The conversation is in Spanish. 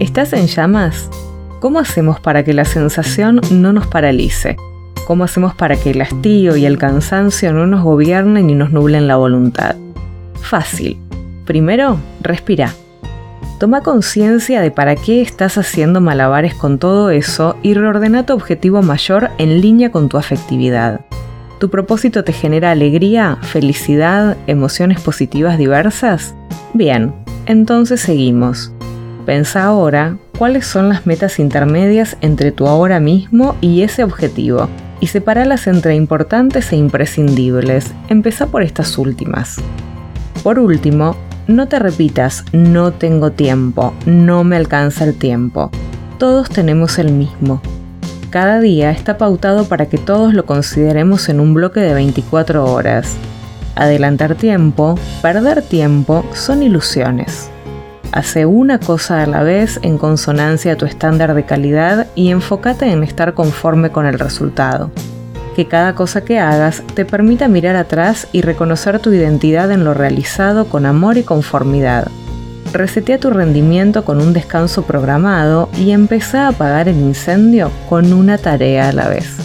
¿Estás en llamas? ¿Cómo hacemos para que la sensación no nos paralice? ¿Cómo hacemos para que el hastío y el cansancio no nos gobiernen y nos nublen la voluntad? Fácil. Primero, respira. Toma conciencia de para qué estás haciendo malabares con todo eso y reordena tu objetivo mayor en línea con tu afectividad. ¿Tu propósito te genera alegría, felicidad, emociones positivas diversas? Bien, entonces seguimos. Pensa ahora cuáles son las metas intermedias entre tu ahora mismo y ese objetivo y sepáralas entre importantes e imprescindibles. Empezá por estas últimas. Por último, no te repitas no tengo tiempo, no me alcanza el tiempo. Todos tenemos el mismo. Cada día está pautado para que todos lo consideremos en un bloque de 24 horas. Adelantar tiempo, perder tiempo son ilusiones. Hace una cosa a la vez en consonancia a tu estándar de calidad y enfócate en estar conforme con el resultado. Que cada cosa que hagas te permita mirar atrás y reconocer tu identidad en lo realizado con amor y conformidad. Resetea tu rendimiento con un descanso programado y empezá a apagar el incendio con una tarea a la vez.